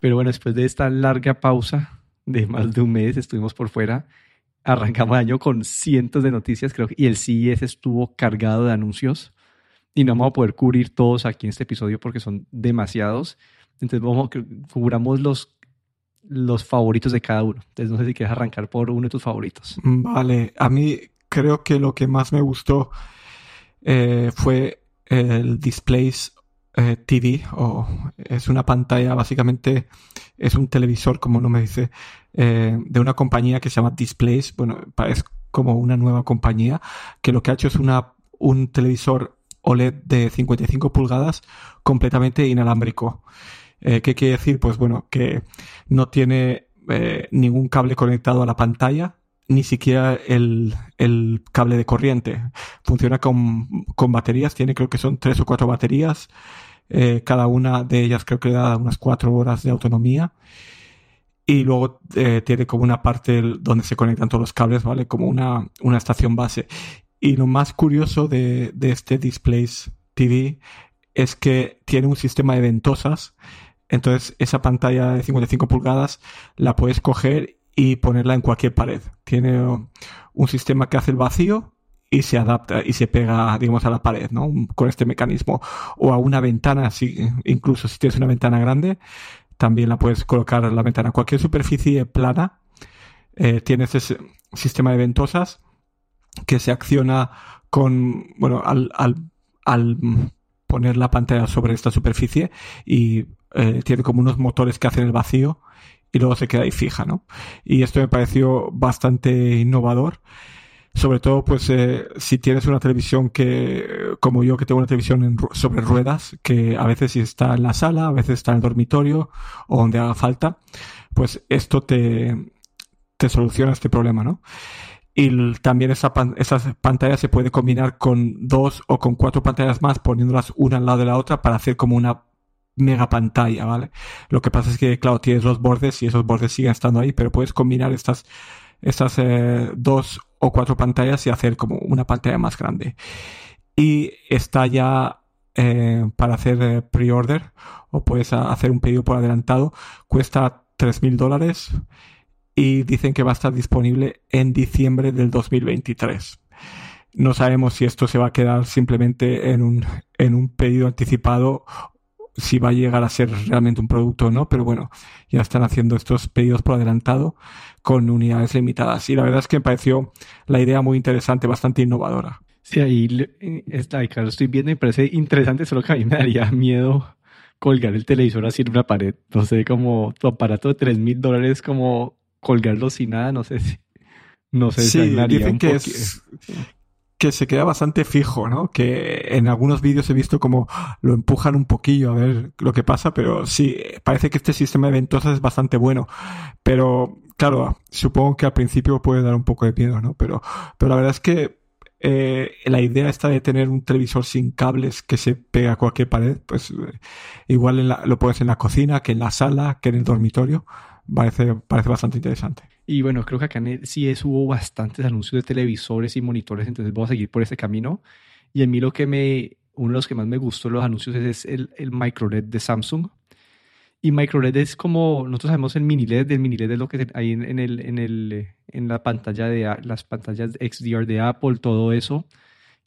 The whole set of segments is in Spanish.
Pero bueno, después de esta larga pausa de más de un mes, estuvimos por fuera. Arrancamos el año con cientos de noticias, creo y el CES estuvo cargado de anuncios. Y no vamos a poder cubrir todos aquí en este episodio porque son demasiados. Entonces, vamos, cubramos los, los favoritos de cada uno. Entonces, no sé si quieres arrancar por uno de tus favoritos. Vale, a mí creo que lo que más me gustó eh, fue el Displays eh, TV, o es una pantalla, básicamente es un televisor, como no me dice, eh, de una compañía que se llama Displays. Bueno, es como una nueva compañía que lo que ha hecho es una, un televisor OLED de 55 pulgadas completamente inalámbrico. Eh, ¿Qué quiere decir? Pues bueno, que no tiene ningún cable conectado a la pantalla, ni siquiera el, el cable de corriente. Funciona con, con, baterías, tiene creo que son tres o cuatro baterías. Eh, cada una de ellas creo que da unas cuatro horas de autonomía. Y luego eh, tiene como una parte donde se conectan todos los cables, ¿vale? Como una, una estación base. Y lo más curioso de, de este Displays TV es que tiene un sistema de ventosas. Entonces, esa pantalla de 55 pulgadas la puedes coger y ponerla en cualquier pared. Tiene un sistema que hace el vacío y se adapta y se pega, digamos, a la pared, ¿no? Con este mecanismo. O a una ventana, si, incluso si tienes una ventana grande, también la puedes colocar en la ventana. Cualquier superficie plana eh, tiene ese sistema de ventosas que se acciona con, bueno, al, al, al poner la pantalla sobre esta superficie y eh, tiene como unos motores que hacen el vacío y luego se queda ahí fija, ¿no? Y esto me pareció bastante innovador. Sobre todo, pues, eh, si tienes una televisión que, como yo, que tengo una televisión sobre ruedas, que a veces está en la sala, a veces está en el dormitorio o donde haga falta, pues esto te, te soluciona este problema, ¿no? Y también esa, esa pantalla se puede combinar con dos o con cuatro pantallas más, poniéndolas una al lado de la otra para hacer como una mega pantalla, ¿vale? Lo que pasa es que, claro, tienes los bordes y esos bordes siguen estando ahí, pero puedes combinar estas, estas eh, dos o cuatro pantallas y hacer como una pantalla más grande. Y está ya eh, para hacer eh, pre-order o puedes hacer un pedido por adelantado. Cuesta 3.000 dólares y dicen que va a estar disponible en diciembre del 2023. No sabemos si esto se va a quedar simplemente en un, en un pedido anticipado si va a llegar a ser realmente un producto o no, pero bueno, ya están haciendo estos pedidos por adelantado con unidades limitadas. Y la verdad es que me pareció la idea muy interesante, bastante innovadora. Sí, ahí está, claro, estoy viendo y me parece interesante, solo que a mí me daría miedo colgar el televisor así en una pared. No sé, como tu aparato de 3 mil dólares, como colgarlo sin nada, no sé si. No sé si dicen que es, que se queda bastante fijo, ¿no? Que en algunos vídeos he visto como lo empujan un poquillo a ver lo que pasa, pero sí, parece que este sistema de ventosas es bastante bueno. Pero, claro, supongo que al principio puede dar un poco de miedo, ¿no? Pero, pero la verdad es que eh, la idea está de tener un televisor sin cables que se pega a cualquier pared, pues eh, igual lo puedes en la cocina, que en la sala, que en el dormitorio. Parece, parece bastante interesante. Y bueno, creo que acá sí hubo bastantes anuncios de televisores y monitores, entonces voy a seguir por ese camino. Y a mí lo que me, uno de los que más me gustó los anuncios es el, el micro LED de Samsung. Y micro LED es como, nosotros sabemos el mini LED, el mini LED es lo que hay en, en, el, en, el, en la pantalla de las pantallas XDR de Apple, todo eso,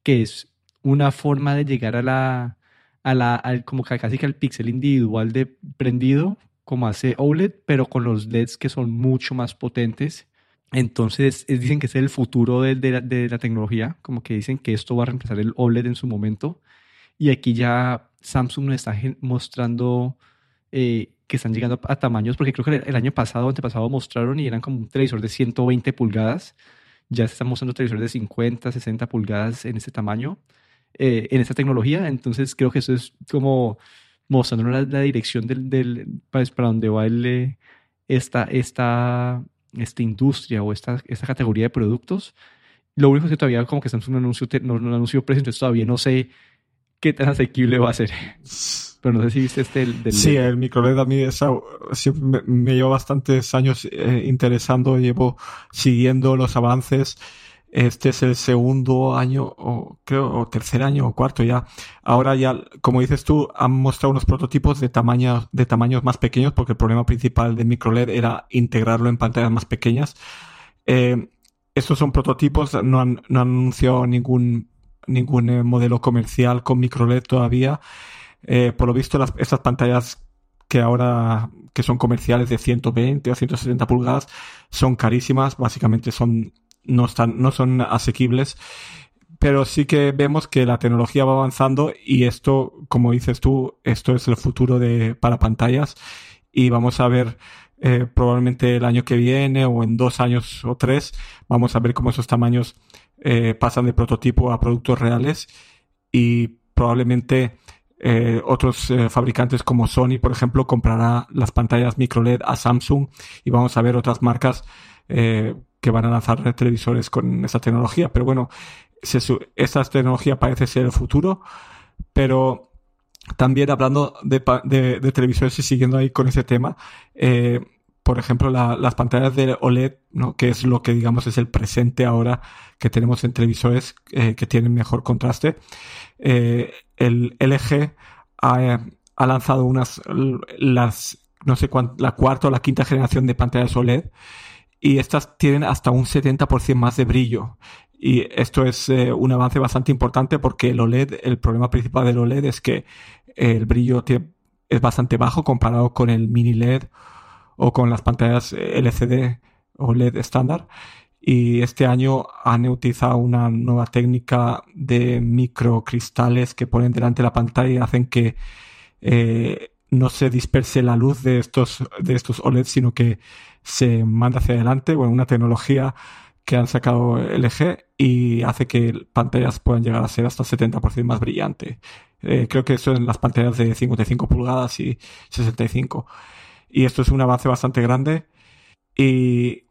que es una forma de llegar a la, a la, al, como casi que al píxel individual de prendido, como hace OLED, pero con los LEDs que son mucho más potentes. Entonces, dicen que es el futuro de, de, la, tecnología, como que dicen que esto va a reemplazar el OLED en su momento. Y aquí ya Samsung nos está mostrando eh, que están llegando a, tamaños, porque creo que el, año pasado antepasado mostraron y eran como un televisor de 120 pulgadas. Ya se están mostrando televisores de 50, 60 pulgadas en este tamaño, eh, en esta tecnología. Entonces, creo que eso es como mostrando la, dirección del, del pues, para dónde va el, eh, esta, esta, esta industria o esta, esta categoría de productos. Lo único es que todavía como que estamos en un anuncio, no, un anuncio precio, entonces todavía no sé qué tan asequible va a ser. Pero no sé si viste este del... sí, el microLED a mí me, me, lleva bastantes años eh, interesando, llevo siguiendo los avances Este es el segundo año, o creo, o tercer año o cuarto ya. Ahora ya, como dices tú, han mostrado unos prototipos de tamaños, de tamaños más pequeños, porque el problema principal de microLED era integrarlo en pantallas más pequeñas. Eh, estos son prototipos, no han, anunciado ningún, ningún eh, modelo comercial con microLED todavía. Eh, por lo visto, estas pantallas que ahora que son comerciales de 120 o 170 pulgadas son carísimas, básicamente son no, están, no son asequibles, pero sí que vemos que la tecnología va avanzando y esto, como dices tú, esto es el futuro de, para pantallas y vamos a ver eh, probablemente el año que viene o en dos años o tres, vamos a ver cómo esos tamaños eh, pasan de prototipo a productos reales y probablemente eh, otros fabricantes como Sony, por ejemplo, comprará las pantallas micro LED a Samsung y vamos a ver otras marcas que van a lanzar televisores con esa tecnología. Pero bueno, esa tecnología parece ser el futuro, pero también hablando de, televisores y siguiendo ahí con ese tema, eh, por ejemplo, las pantallas de OLED, que es lo que digamos es el presente ahora que tenemos en televisores eh, que tienen mejor contraste. Eh, el LG ha, lanzado unas, no sé cuánto, la cuarta o la quinta generación de pantallas OLED y estas tienen hasta un 70% más de brillo. Y esto es eh, un avance bastante importante porque el OLED, el problema principal del OLED es que el brillo es bastante bajo comparado con el mini LED o con las pantallas LCD o LED estándar. Y este año han utilizado una nueva técnica de microcristales que ponen delante de la pantalla y hacen que eh, no se disperse la luz de estos, de estos OLED, sino que se manda hacia adelante, bueno, una tecnología que han sacado LG y hace que pantallas puedan llegar a ser hasta 70% más brillante. Eh, creo que eso en las pantallas de 55 pulgadas y 65. Y esto es un avance bastante grande. Y,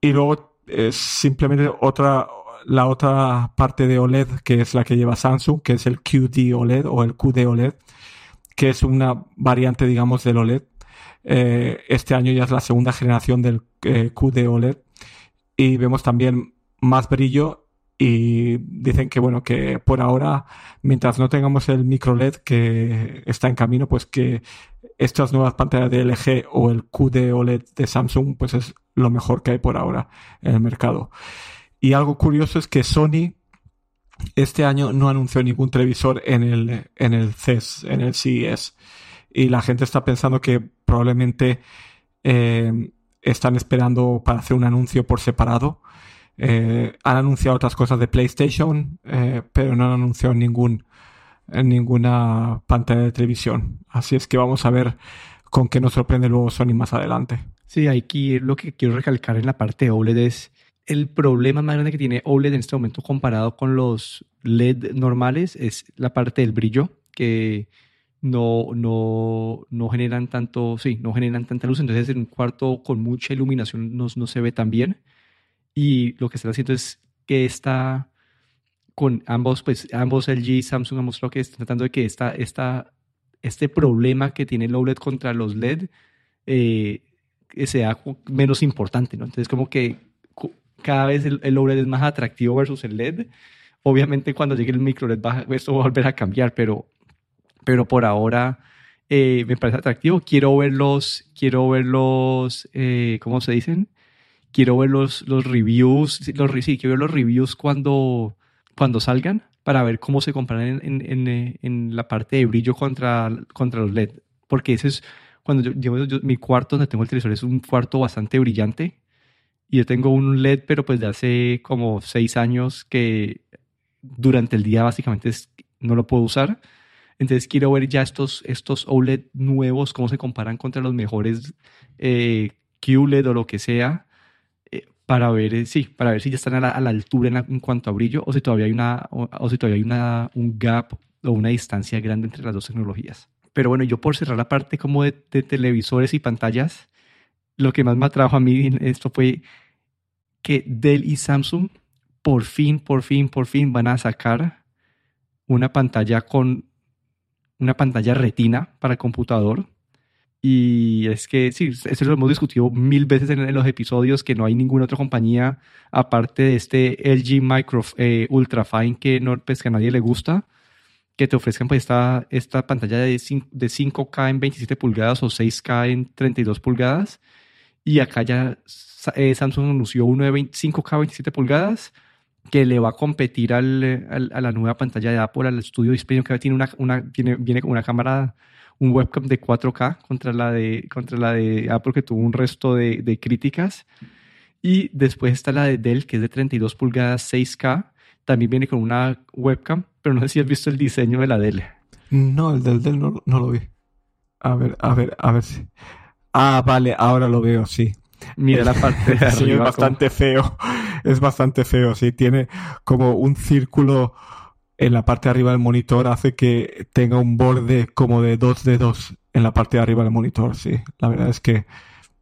y luego es simplemente otra, la otra parte de OLED que es la que lleva Samsung, que es el QD OLED o el QD OLED, que es una variante, digamos, del OLED eh, este año ya es la segunda generación del eh, QD OLED y vemos también más brillo y dicen que bueno que por ahora mientras no tengamos el micro LED que está en camino pues que estas nuevas pantallas de LG o el QD OLED de Samsung pues es lo mejor que hay por ahora en el mercado. Y algo curioso es que Sony este año no anunció ningún televisor en el en el CES en el CES y la gente está pensando que probablemente eh, están esperando para hacer un anuncio por separado. Eh, han anunciado otras cosas de PlayStation, eh, pero no han anunciado ningún, ninguna pantalla de televisión. Así es que vamos a ver con qué nos sorprende luego Sony más adelante. Sí, aquí lo que quiero recalcar en la parte de OLED es el problema más grande que tiene OLED en este momento comparado con los LED normales es la parte del brillo, que no, no, no generan tanto, sí, no generan tanta luz, entonces en un cuarto con mucha iluminación no, no se ve tan bien. Y lo que están haciendo es que está con ambos, pues ambos LG y Samsung han mostrado que están tratando de que esta, esta, este problema que tiene el OLED contra los LED eh, sea menos importante, ¿no? Entonces como que cada vez el, el, OLED es más atractivo versus el LED. Obviamente cuando llegue el micro LED va, esto va a volver a cambiar, pero pero por ahora eh, me parece atractivo. Quiero verlos, quiero verlos, eh, ¿cómo se dicen? Quiero ver los, los reviews, los, sí, quiero ver los reviews cuando, cuando salgan para ver cómo se comparan en, en, en, la parte de brillo contra, contra los LED. Porque ese es, cuando yo, yo, mi cuarto donde tengo el televisor es un cuarto bastante brillante y yo tengo un LED, pero pues de hace como seis años que durante el día básicamente no lo puedo usar entonces quiero ver ya estos, estos OLED nuevos, cómo se comparan contra los mejores eh, QLED o lo que sea, eh, para ver, eh, sí, para ver si ya están a la, altura en, cuanto a brillo o si todavía hay, una, o, si todavía hay una, un gap o una distancia grande entre las dos tecnologías. Pero bueno, yo por cerrar la parte como de, de televisores y pantallas, lo que más me atrajo a mí en esto fue que Dell y Samsung por fin, por fin, por fin van a sacar una pantalla con una pantalla retina para computador Y es que sí, eso lo hemos discutido mil veces en, los episodios, que no hay ninguna otra compañía aparte de este LG Micro eh, Ultrafine que, no, pues, que a nadie le gusta, que te ofrezcan pues, esta, esta pantalla de, 5, de 5K en 27 pulgadas o 6K en 32 pulgadas. Y acá ya eh, Samsung anunció uno de 5K 27 pulgadas que le va a competir al, a la nueva pantalla de Apple, al estudio display, que tiene una, una, tiene, viene con una cámara un webcam de 4K contra la de, contra la de Apple que tuvo un resto de, de críticas. Y después está la de Dell que es de 32 pulgadas 6K. También viene con una webcam, pero no sé si has visto el diseño de la Dell. No, el del Dell no, no lo vi. A ver, a ver, a ver si. Ah, vale, ahora lo veo, sí. Mira la parte de arriba. es bastante feo. Es bastante feo, sí. Tiene como un círculo en la parte de arriba del monitor hace que tenga un borde como de dos dedos en la parte de arriba del monitor, sí. La verdad es que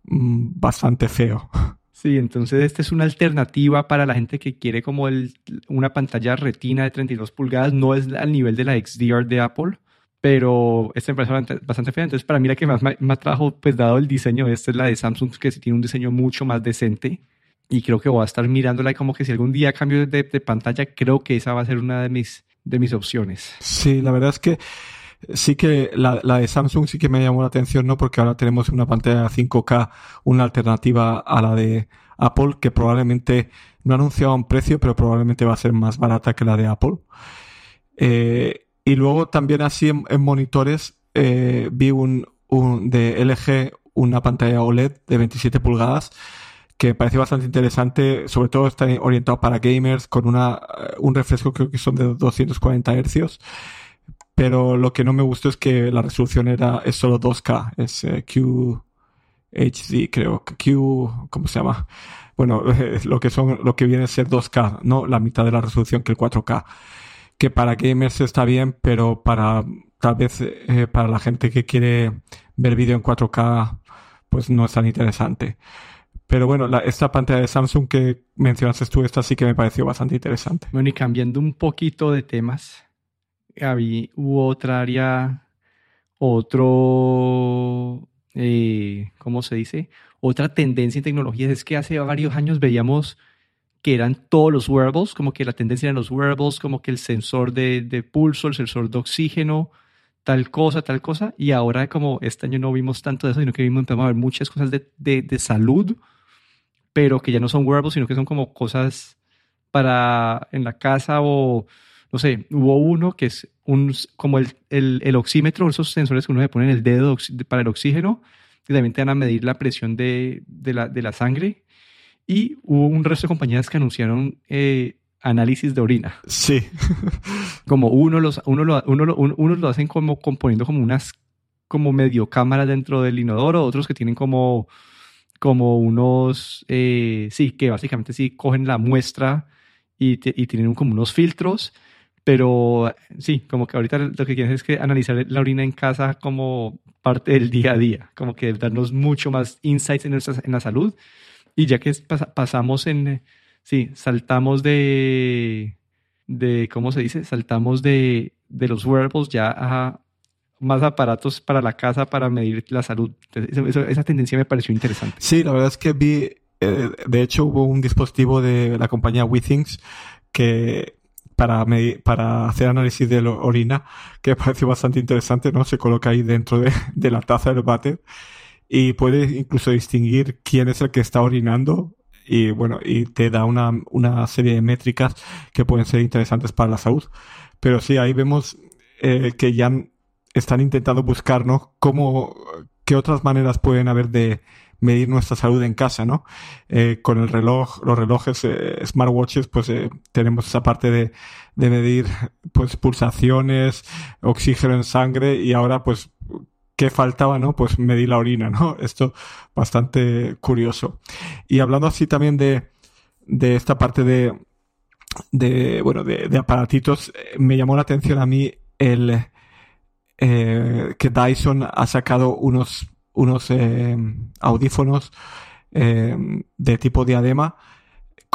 mm, bastante feo. Sí, entonces esta es una alternativa para la gente que quiere como el, una pantalla retina de 32 pulgadas. No es al nivel de la XDR de Apple, pero esta parece bastante fea. Entonces para mí la que más me, me trajo, pues dado el diseño, esta es la de Samsung, que tiene un diseño mucho más decente y creo que voy a estar mirándola y como que si algún día cambio de, pantalla, creo que esa va a ser una de mis, de mis opciones. Sí, la verdad es que sí que la, la, de Samsung sí que me llamó la atención, ¿no? Porque ahora tenemos una pantalla 5K, una alternativa a la de Apple, que probablemente no ha anunciado un precio, pero probablemente va a ser más barata que la de Apple. Eh, y luego también así en, monitores eh, vi un, un de LG una pantalla OLED de 27 pulgadas que parece bastante interesante, sobre todo está orientado para gamers con una, eh, un refresco creo que son de 240 hercios, pero lo que no me gustó es que la resolución era, es solo 2K, es eh, QHD creo, Q, ¿cómo se llama? Bueno, lo que son, lo que viene a ser 2K, no la mitad de la resolución que el 4K, que para gamers está bien, pero para, tal vez, eh, para la gente que quiere ver vídeo en 4K, pues no es tan interesante. Pero bueno, esta pantalla de Samsung que mencionaste tú, esta sí que me pareció bastante interesante. Bueno, y cambiando un poquito de temas, había, otra área, otro, eh, ¿cómo se dice? Otra tendencia en tecnología es que hace varios años veíamos que eran todos los wearables, como que la tendencia eran los wearables, como que el sensor de, de pulso, el sensor de oxígeno, tal cosa, tal cosa, y ahora como este año no vimos tanto de eso, sino que vimos, empezamos a ver muchas cosas de, de, de salud, pero que ya no son wearables, sino que son como cosas para en la casa o, no sé, hubo uno que es un, como el, el, el oxímetro, esos sensores que uno se pone en el dedo para el oxígeno, que también te van a medir la presión de, de, la, de la sangre. Y hubo un resto de compañías que anunciaron eh, análisis de orina. Sí. como uno los, uno lo, uno, lo, uno lo hacen como componiendo como unas como medio cámara dentro del inodoro, otros que tienen como como unos, eh, sí, que básicamente sí cogen la muestra y, y tienen como unos filtros, pero sí, como que ahorita lo que quieren es que analizar la orina en casa como parte del día a día, como que darnos mucho más insights en, nuestra, en la salud. Y ya que pasamos en, sí, saltamos de, de, ¿cómo se dice? Saltamos de, de los wearables ya a, más aparatos para la casa para medir la salud. esa tendencia me pareció interesante. Sí, la verdad es que vi, eh, de hecho hubo un dispositivo de la compañía WeThings que para, para hacer análisis de la orina, que me pareció bastante interesante, ¿no? Se coloca ahí dentro de, de la taza del váter y puede incluso distinguir quién es el que está orinando y bueno, y te da una, una serie de métricas que pueden ser interesantes para la salud. Pero sí, ahí vemos eh, que ya están intentando buscar, ¿no? Cómo, qué otras maneras pueden haber de medir nuestra salud en casa, ¿no? Eh, con el reloj, los relojes eh, smartwatches, pues tenemos esa parte de, de medir, pues, pulsaciones, oxígeno en sangre y ahora, pues, ¿qué faltaba, no? Pues medir la orina, ¿no? Esto bastante curioso. Y hablando así también de, de esta parte de, de bueno, de, aparatitos, me llamó la atención a mí el, eh, que Dyson ha sacado unos, unos eh, audífonos eh, de tipo diadema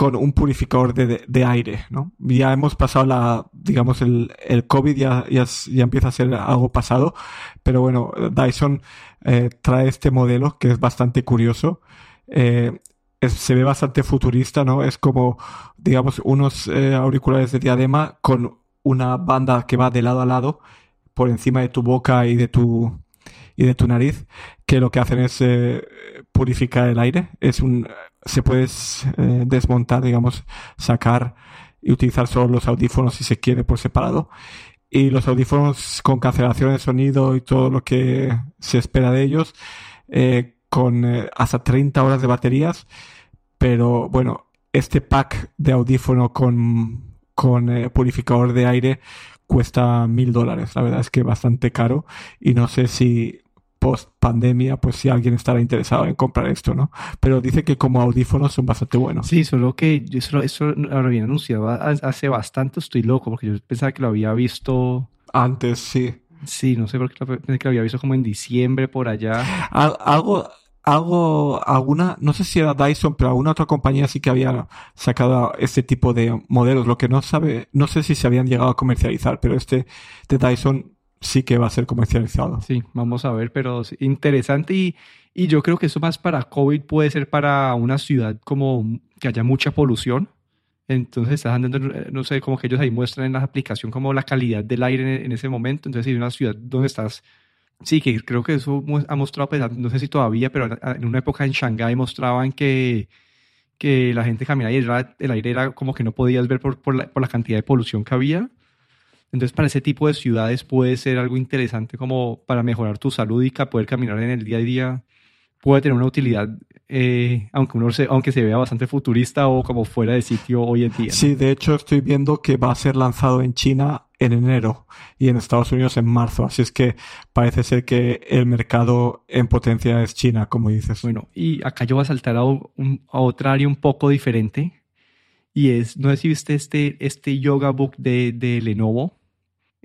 con un purificador de, de, aire, ¿no? Ya hemos pasado la, digamos, el, el COVID ya, ya, ya, empieza a ser algo pasado, pero bueno, Dyson eh, trae este modelo que es bastante curioso. Eh, se ve bastante futurista, ¿no? Es como, digamos, unos eh, auriculares de diadema con una banda que va de lado a lado por encima de tu boca y de tu y de tu nariz que lo que hacen es eh, purificar el aire es un se puede eh, desmontar, digamos, sacar y utilizar solo los audífonos si se quiere por separado. Y los audífonos con cancelación de sonido y todo lo que se espera de ellos, eh, con eh, hasta 30 horas de baterías. Pero bueno, este pack de audífono con, con purificador de aire cuesta mil dólares. La verdad es que bastante caro. Y no sé si post pandemia, pues si alguien estará interesado en comprar esto, ¿no? Pero dice que como audífonos son bastante buenos. Sí, solo que eso, eso lo había anunciado hace bastante, estoy loco, porque yo pensaba que lo había visto... Antes, sí. Sí, no sé por qué pensé que lo había visto como en diciembre por allá. Algo, algo, alguna, no sé si era Dyson, pero alguna otra compañía sí que había sacado este tipo de modelos. Lo que no sabe, no sé si se habían llegado a comercializar, pero este de Dyson sí que va a ser comercializado. Sí, vamos a ver, pero interesante y, y yo creo que eso más para COVID puede ser para una ciudad como que haya mucha polución. Entonces estás andando, no sé, como que ellos ahí muestran en la aplicación como la calidad del aire en, ese momento. Entonces, si una ciudad donde estás, sí, que creo que eso ha mostrado, pues, no sé si todavía, pero en una época en Shanghái mostraban que, que la gente caminaba y el aire era como que no podías ver por, por, la, por la cantidad de polución que había. Entonces, para ese tipo de ciudades puede ser algo interesante como para mejorar tu salud y poder caminar en el día a día puede tener una utilidad, eh, aunque, uno se, aunque se vea bastante futurista o como fuera de sitio hoy en día. Sí, de hecho estoy viendo que va a ser lanzado en China en enero y en Estados Unidos en marzo. Así es que parece ser que el mercado en potencia es China, como dices. Bueno, y acá yo voy a saltar a, un, a otra área un poco diferente. Y es, no sé si viste este, este yoga book de, de Lenovo,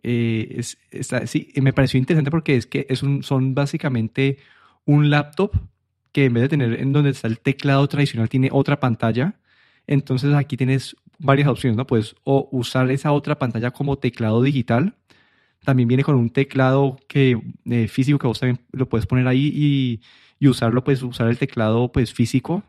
eh, es, sí, me pareció interesante porque es que es un, son básicamente un laptop que en vez de tener en donde está el teclado tradicional tiene otra pantalla. Entonces aquí tienes varias opciones, ¿no? Puedes o usar esa otra pantalla como teclado digital. También viene con un teclado que, eh, físico que vos también lo puedes poner ahí y, y usarlo, pues usar el teclado pues físico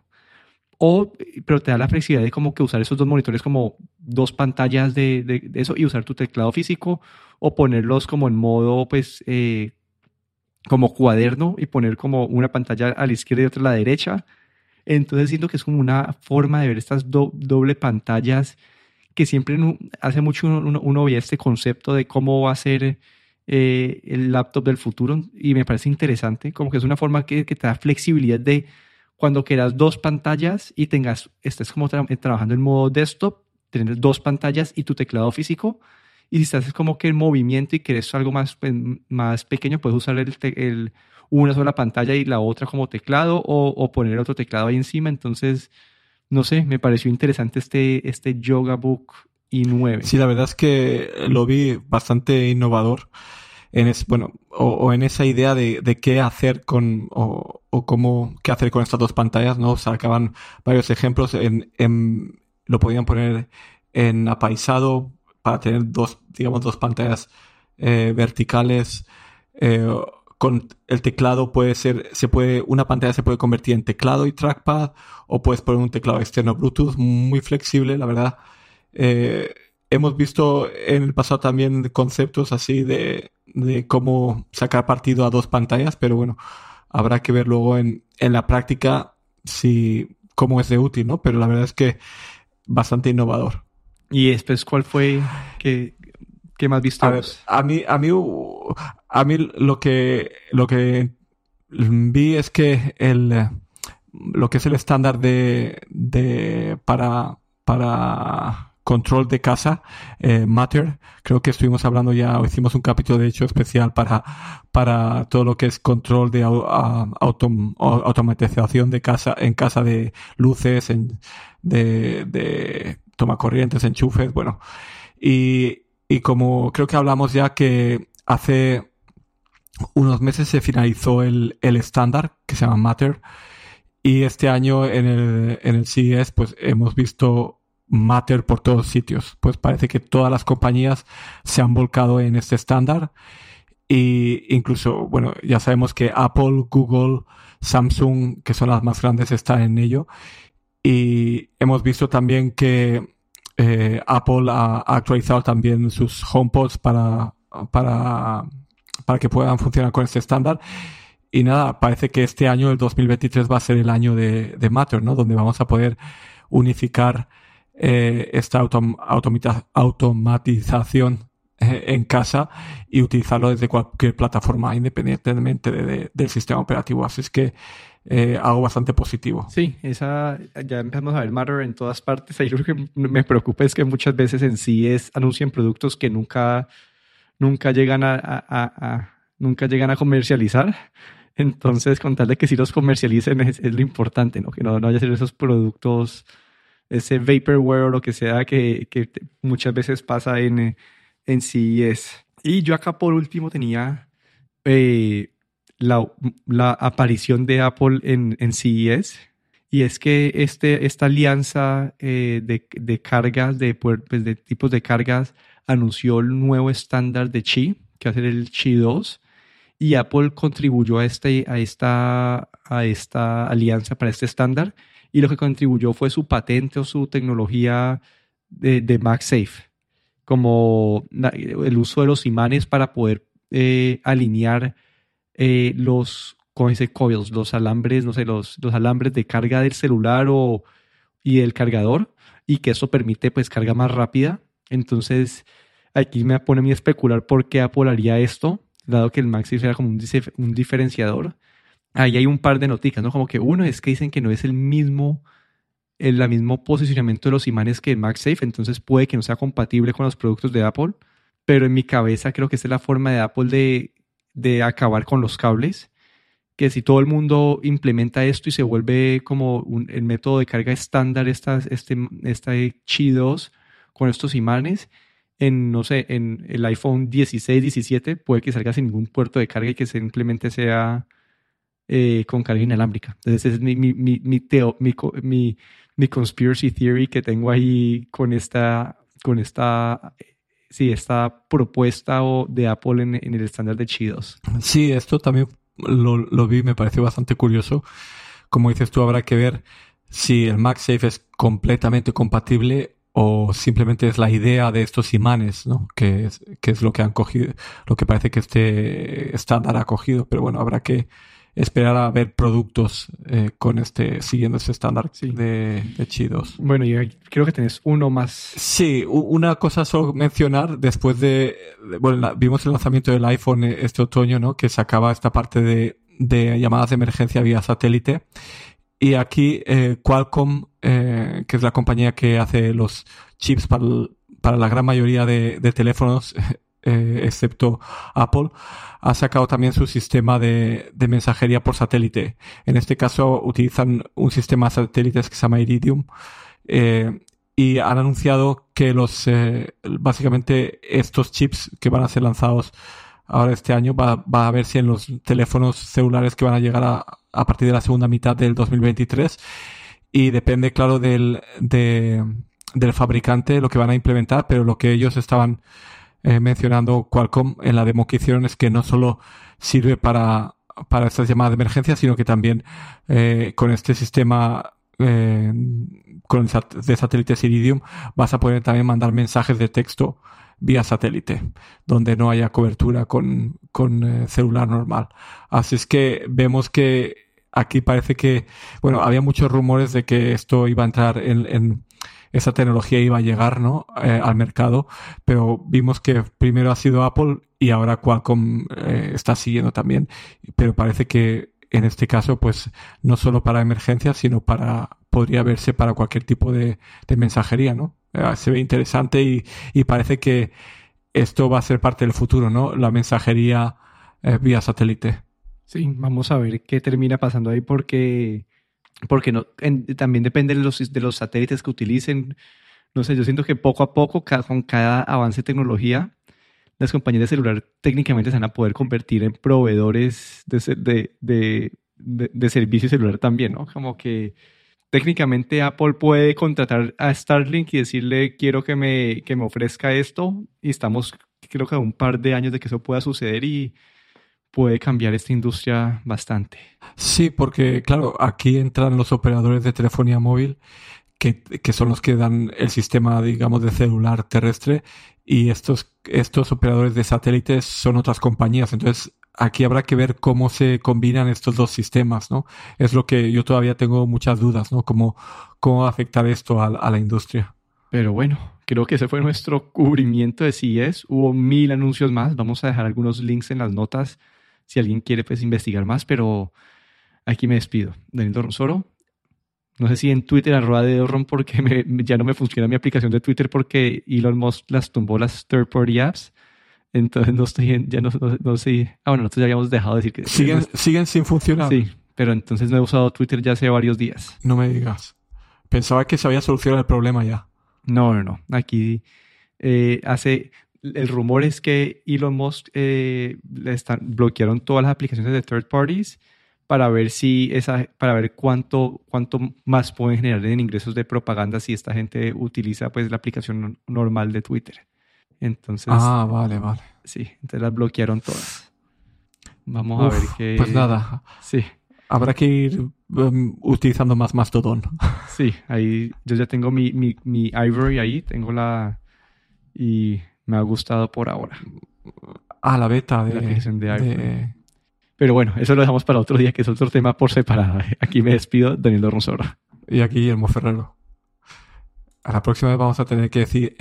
o, pero te da la flexibilidad de como que usar esos dos monitores como dos pantallas de, de, eso y usar tu teclado físico o ponerlos como en modo, pues, eh, como cuaderno y poner como una pantalla a la izquierda y otra a la derecha. Entonces siento que es como una forma de ver estas doble pantallas que siempre hace mucho uno, uno, veía este concepto de cómo va a ser eh, el laptop del futuro y me parece interesante, como que es una forma que, que te da flexibilidad de cuando quieras dos pantallas y tengas, estés como eh, trabajando en modo desktop, tener dos pantallas y tu teclado físico. Y si estás como que en movimiento y quieres algo más, pues, más pequeño, puedes usar el, el, una sola pantalla y la otra como teclado o, o, poner otro teclado ahí encima. Entonces, no sé, me pareció interesante este, este Yoga Book i9. Sí, la verdad es que lo vi bastante innovador en es, bueno, o, en esa idea de, qué hacer con, o, o, cómo, qué hacer con estas dos pantallas, ¿no? Sacaban varios ejemplos lo podían poner en apaisado para tener dos, digamos, dos pantallas eh, verticales, eh, con el teclado puede ser, se puede, una pantalla se puede convertir en teclado y trackpad, o puedes poner un teclado externo Bluetooth muy flexible, la verdad. Eh, hemos visto en el pasado también conceptos así de, de cómo sacar partido a dos pantallas, pero bueno, habrá que ver luego en, en la práctica si cómo es de útil, ¿no? Pero la verdad es que bastante innovador. ¿Y después cuál fue que, que más visto? A, ver, a mí, a mí, a mí lo que, lo que vi es que el, lo que es el estándar de, de, para, para control de casa, eh, Matter. Creo que estuvimos hablando ya, o hicimos un capítulo de hecho especial para, para todo lo que es control de automatización de casa, en casa de luces, en, de, de toma corrientes, enchufes, bueno. Y, y como creo que hablamos ya que hace unos meses se finalizó el, el estándar que se llama Matter Y este año en el, en el CES, pues hemos visto Matter por todos sitios. Pues parece que todas las compañías se han volcado en este estándar. Y incluso, bueno, ya sabemos que Apple, Google, Samsung, que son las más grandes, están en ello. Y hemos visto también que eh, Apple ha actualizado también sus HomePods para, para, para que puedan funcionar con este estándar. Y nada, parece que este año, el 2023, va a ser el año de Matter, ¿no? Donde vamos a poder unificar eh, esta automatización eh, en casa y utilizarlo desde cualquier plataforma, independientemente del sistema operativo. Así es que eh, algo bastante positivo. Sí, esa ya empezamos a ver Matter en todas partes. Ahí lo que me preocupa es que muchas veces en sí es anuncian productos que nunca, nunca llegan a, a, nunca llegan a comercializar. Entonces, con tal de que sí los comercialicen es, lo importante, ¿no? Que no, no haya ser esos productos, ese vaporware o lo que sea que, que muchas veces pasa en, en CES. Y yo acá por último tenía eh, la, la, aparición de Apple en, en CES. Y es que este, esta alianza eh, de, de, cargas, de, pues, de tipos de cargas, anunció el nuevo estándar de Qi, que va a ser el Qi 2 y Apple contribuyó a, este, a, esta, a esta alianza para este estándar y lo que contribuyó fue su patente o su tecnología de, de MagSafe, como el uso de los imanes para poder eh, alinear eh, los, ¿cómo? Coils, los alambres, no sé, los, los alambres de carga del celular o, y del cargador y que eso permite pues carga más rápida. Entonces, aquí me pone a mí especular por qué Apple haría esto dado que el MagSafe era como un, un diferenciador. Ahí hay un par de noticias, ¿no? Como que uno es que dicen que no es el mismo, el, mismo posicionamiento de los imanes que el MagSafe, entonces puede que no sea compatible con los productos de Apple, pero en mi cabeza creo que esta es la forma de Apple de, de acabar con los cables, que si todo el mundo implementa esto y se vuelve como el método de carga estándar, esta, este, esta Qi 2 con estos imanes, en, no sé, en el iPhone 16, 17, puede que salga sin ningún puerto de carga y que simplemente sea eh, con carga inalámbrica. Entonces, es mi, mi, mi, mi, mi, conspiracy theory que tengo ahí con esta, con esta, sí, esta propuesta de Apple en, en el estándar de Chidos. Sí, esto también lo, lo vi, me pareció bastante curioso. Como dices tú, habrá que ver si el MagSafe es completamente compatible o simplemente es la idea de estos imanes, ¿no? Que es, que es lo que han cogido, lo que parece que este estándar ha cogido, pero bueno, habrá que esperar a ver productos eh, con este, siguiendo este estándar de, de chidos. Bueno, yo creo que tenés uno más. Sí, una cosa solo mencionar, después de, bueno, vimos el lanzamiento del iPhone este otoño, ¿no? Que sacaba esta parte de, de llamadas de emergencia vía satélite. Y aquí eh, Qualcomm, eh, que es la compañía que hace los chips para, para la gran mayoría de, de teléfonos, eh, excepto Apple, ha sacado también su sistema de, de, mensajería por satélite. En este caso utilizan un sistema de satélites que se llama Iridium. Eh, y han anunciado que los eh, básicamente estos chips que van a ser lanzados ahora este año va, a ver si en los teléfonos celulares que van a llegar a, partir de la segunda mitad del 2023 y depende, claro, del, de, del fabricante lo que van a implementar, pero lo que ellos estaban eh, mencionando Qualcomm en la demo que hicieron es que no solo sirve para, para estas llamadas de emergencia, sino que también eh, con este sistema eh, con de satélites Iridium vas a poder también mandar mensajes de texto vía satélite, donde no haya cobertura con, con eh, celular normal. Así es que vemos que aquí parece que, bueno, había muchos rumores de que esto iba a entrar en, en esa tecnología iba a llegar, ¿no? Eh, al mercado, pero vimos que primero ha sido Apple y ahora Qualcomm eh, está siguiendo también, pero parece que en este caso, pues no solo para emergencias, sino para, podría verse para cualquier tipo de, de mensajería, ¿no? Eh, se ve interesante y, y, parece que esto va a ser parte del futuro, ¿no? La mensajería vía satélite. Sí, vamos a ver qué termina pasando ahí porque, porque no, en, también depende de los, de los satélites que utilicen. No sé, yo siento que poco a poco, con cada avance de tecnología, las compañías de celular técnicamente se van a poder convertir en proveedores de, de, de, de, servicio celular también, ¿no? Como que técnicamente Apple puede contratar a Starlink y decirle quiero que me, que me ofrezca esto y estamos creo que a un par de años de que eso pueda suceder y puede cambiar esta industria bastante. Sí, porque claro, aquí entran los operadores de telefonía móvil que, que, son los que dan el sistema, digamos, de celular terrestre y estos, estos operadores de satélites son otras compañías. Entonces, aquí habrá que ver cómo se combinan estos dos sistemas, ¿no? Es lo que yo todavía tengo muchas dudas, ¿no? Cómo, cómo va a afectar esto a, la industria. Pero bueno, creo que ese fue nuestro cubrimiento de CES. Hubo mil anuncios más. Vamos a dejar algunos links en las notas si alguien quiere pues investigar más, pero aquí me despido. Daniel Dorronsoro. No sé si en Twitter, arroba de Dorron, porque ya no me funciona mi aplicación de Twitter porque Elon Musk las tumbó las third party apps. Entonces no estoy ya no, no, sé. Ah, bueno, nosotros ya habíamos dejado de decir que. Siguen, siguen sin funcionar. Sí, pero entonces no he usado Twitter ya hace varios días. No me digas. Pensaba que se había solucionado el problema ya. No, no, no. Aquí eh, hace. El rumor es que Elon Musk eh, le están, bloquearon todas las aplicaciones de third parties para ver si esa, para ver cuánto, cuánto más pueden generar en ingresos de propaganda si esta gente utiliza pues la aplicación normal de Twitter. Entonces. Ah, vale, vale. Sí, entonces las bloquearon todas. Vamos a ver qué. Pues nada. Sí. Habrá que ir um, utilizando más Mastodon. Sí, ahí yo ya tengo mi, mi, mi Ivory ahí, tengo la. Y me ha gustado por ahora. Ah, la beta de, la de, Pero bueno, eso lo dejamos para otro día, que es otro tema por separado. Aquí me despido, Daniel Ronsora. Y aquí Guillermo Ferrero. A la próxima vez vamos a tener que decir